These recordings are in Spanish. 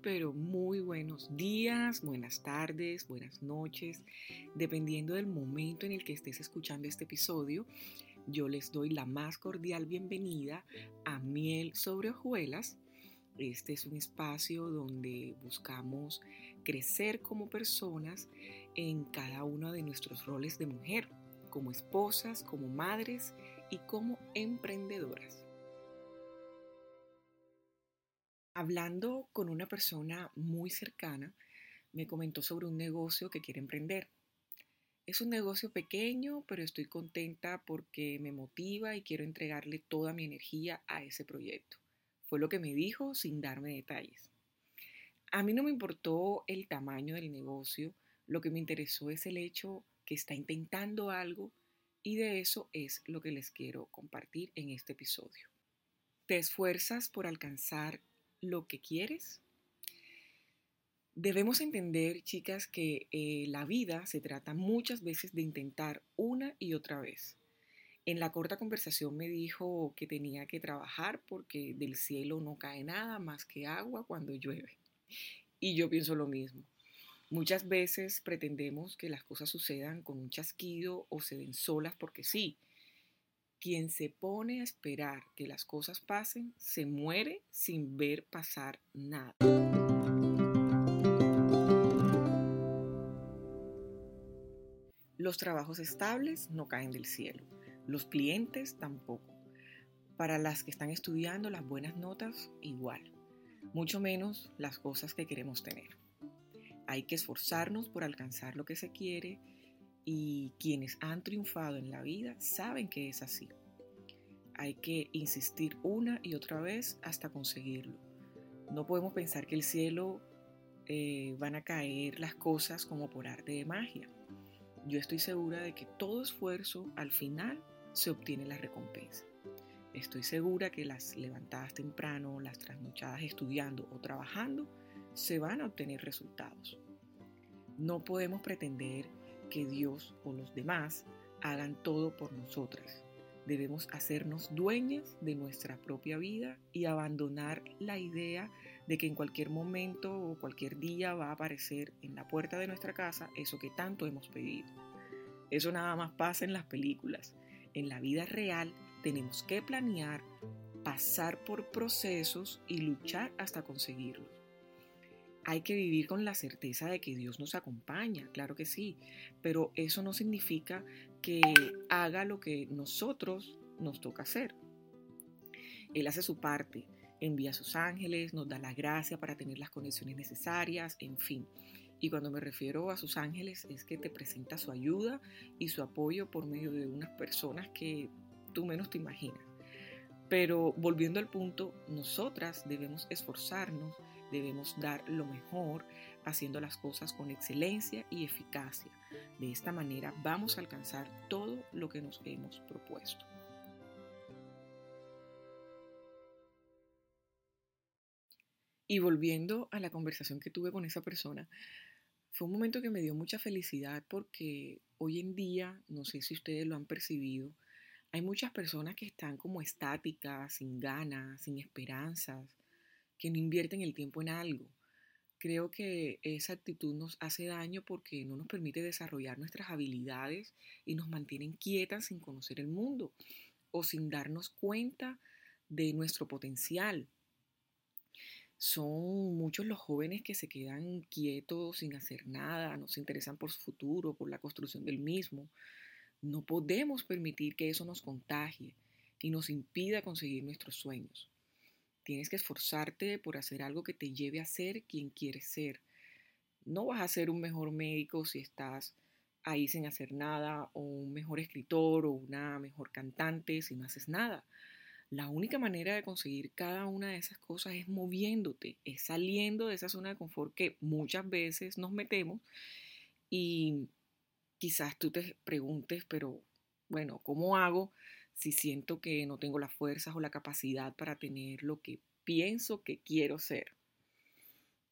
Pero muy buenos días, buenas tardes, buenas noches, dependiendo del momento en el que estés escuchando este episodio. Yo les doy la más cordial bienvenida a Miel sobre hojuelas. Este es un espacio donde buscamos crecer como personas en cada uno de nuestros roles de mujer, como esposas, como madres y como emprendedoras. Hablando con una persona muy cercana, me comentó sobre un negocio que quiere emprender. Es un negocio pequeño, pero estoy contenta porque me motiva y quiero entregarle toda mi energía a ese proyecto. Fue lo que me dijo sin darme detalles. A mí no me importó el tamaño del negocio, lo que me interesó es el hecho que está intentando algo y de eso es lo que les quiero compartir en este episodio. Te esfuerzas por alcanzar lo que quieres? Debemos entender, chicas, que eh, la vida se trata muchas veces de intentar una y otra vez. En la corta conversación me dijo que tenía que trabajar porque del cielo no cae nada más que agua cuando llueve. Y yo pienso lo mismo. Muchas veces pretendemos que las cosas sucedan con un chasquido o se den solas porque sí, quien se pone a esperar que las cosas pasen se muere sin ver pasar nada. Los trabajos estables no caen del cielo, los clientes tampoco. Para las que están estudiando las buenas notas, igual, mucho menos las cosas que queremos tener. Hay que esforzarnos por alcanzar lo que se quiere y quienes han triunfado en la vida saben que es así. Hay que insistir una y otra vez hasta conseguirlo. No podemos pensar que el cielo eh, van a caer las cosas como por arte de magia. Yo estoy segura de que todo esfuerzo al final se obtiene la recompensa. Estoy segura que las levantadas temprano, las trasnochadas estudiando o trabajando, se van a obtener resultados. No podemos pretender que Dios o los demás hagan todo por nosotras. Debemos hacernos dueñas de nuestra propia vida y abandonar la idea de que en cualquier momento o cualquier día va a aparecer en la puerta de nuestra casa eso que tanto hemos pedido. Eso nada más pasa en las películas. En la vida real tenemos que planear, pasar por procesos y luchar hasta conseguirlos. Hay que vivir con la certeza de que Dios nos acompaña, claro que sí, pero eso no significa que haga lo que nosotros nos toca hacer. Él hace su parte, envía a sus ángeles, nos da la gracia para tener las condiciones necesarias, en fin. Y cuando me refiero a sus ángeles es que te presenta su ayuda y su apoyo por medio de unas personas que tú menos te imaginas. Pero volviendo al punto, nosotras debemos esforzarnos, debemos dar lo mejor, haciendo las cosas con excelencia y eficacia. De esta manera vamos a alcanzar todo lo que nos hemos propuesto. Y volviendo a la conversación que tuve con esa persona, fue un momento que me dio mucha felicidad porque hoy en día, no sé si ustedes lo han percibido, hay muchas personas que están como estáticas, sin ganas, sin esperanzas, que no invierten el tiempo en algo. Creo que esa actitud nos hace daño porque no nos permite desarrollar nuestras habilidades y nos mantienen quietas sin conocer el mundo o sin darnos cuenta de nuestro potencial. Son muchos los jóvenes que se quedan quietos sin hacer nada, no se interesan por su futuro, por la construcción del mismo. No podemos permitir que eso nos contagie y nos impida conseguir nuestros sueños. Tienes que esforzarte por hacer algo que te lleve a ser quien quieres ser. No vas a ser un mejor médico si estás ahí sin hacer nada, o un mejor escritor, o una mejor cantante si no haces nada. La única manera de conseguir cada una de esas cosas es moviéndote, es saliendo de esa zona de confort que muchas veces nos metemos y quizás tú te preguntes, pero bueno, ¿cómo hago si siento que no tengo las fuerzas o la capacidad para tener lo que pienso que quiero ser?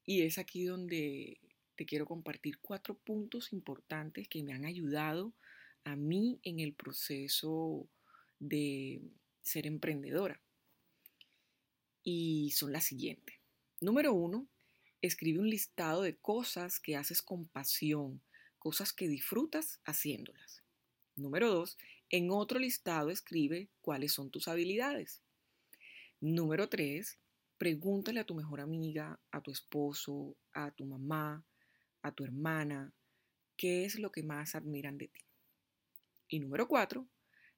Y es aquí donde te quiero compartir cuatro puntos importantes que me han ayudado a mí en el proceso de ser emprendedora. Y son las siguientes. Número uno, escribe un listado de cosas que haces con pasión, cosas que disfrutas haciéndolas. Número dos, en otro listado escribe cuáles son tus habilidades. Número tres, pregúntale a tu mejor amiga, a tu esposo, a tu mamá, a tu hermana, qué es lo que más admiran de ti. Y número cuatro,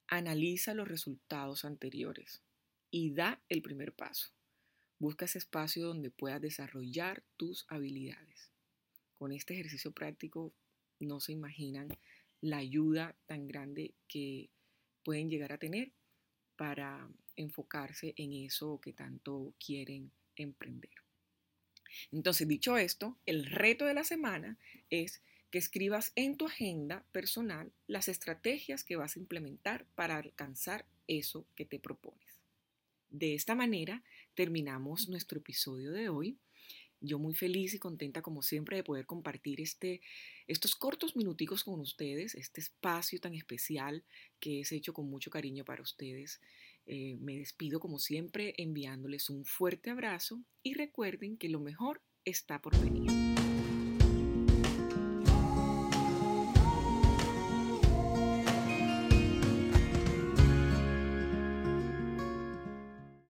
analiza los resultados anteriores y da el primer paso. Busca ese espacio donde puedas desarrollar tus habilidades. Con este ejercicio práctico no se imaginan la ayuda tan grande que pueden llegar a tener para enfocarse en eso que tanto quieren emprender. Entonces, dicho esto, el reto de la semana es que escribas en tu agenda personal las estrategias que vas a implementar para alcanzar eso que te propones. De esta manera terminamos nuestro episodio de hoy. Yo muy feliz y contenta como siempre de poder compartir este, estos cortos minuticos con ustedes, este espacio tan especial que es hecho con mucho cariño para ustedes. Eh, me despido como siempre enviándoles un fuerte abrazo y recuerden que lo mejor está por venir.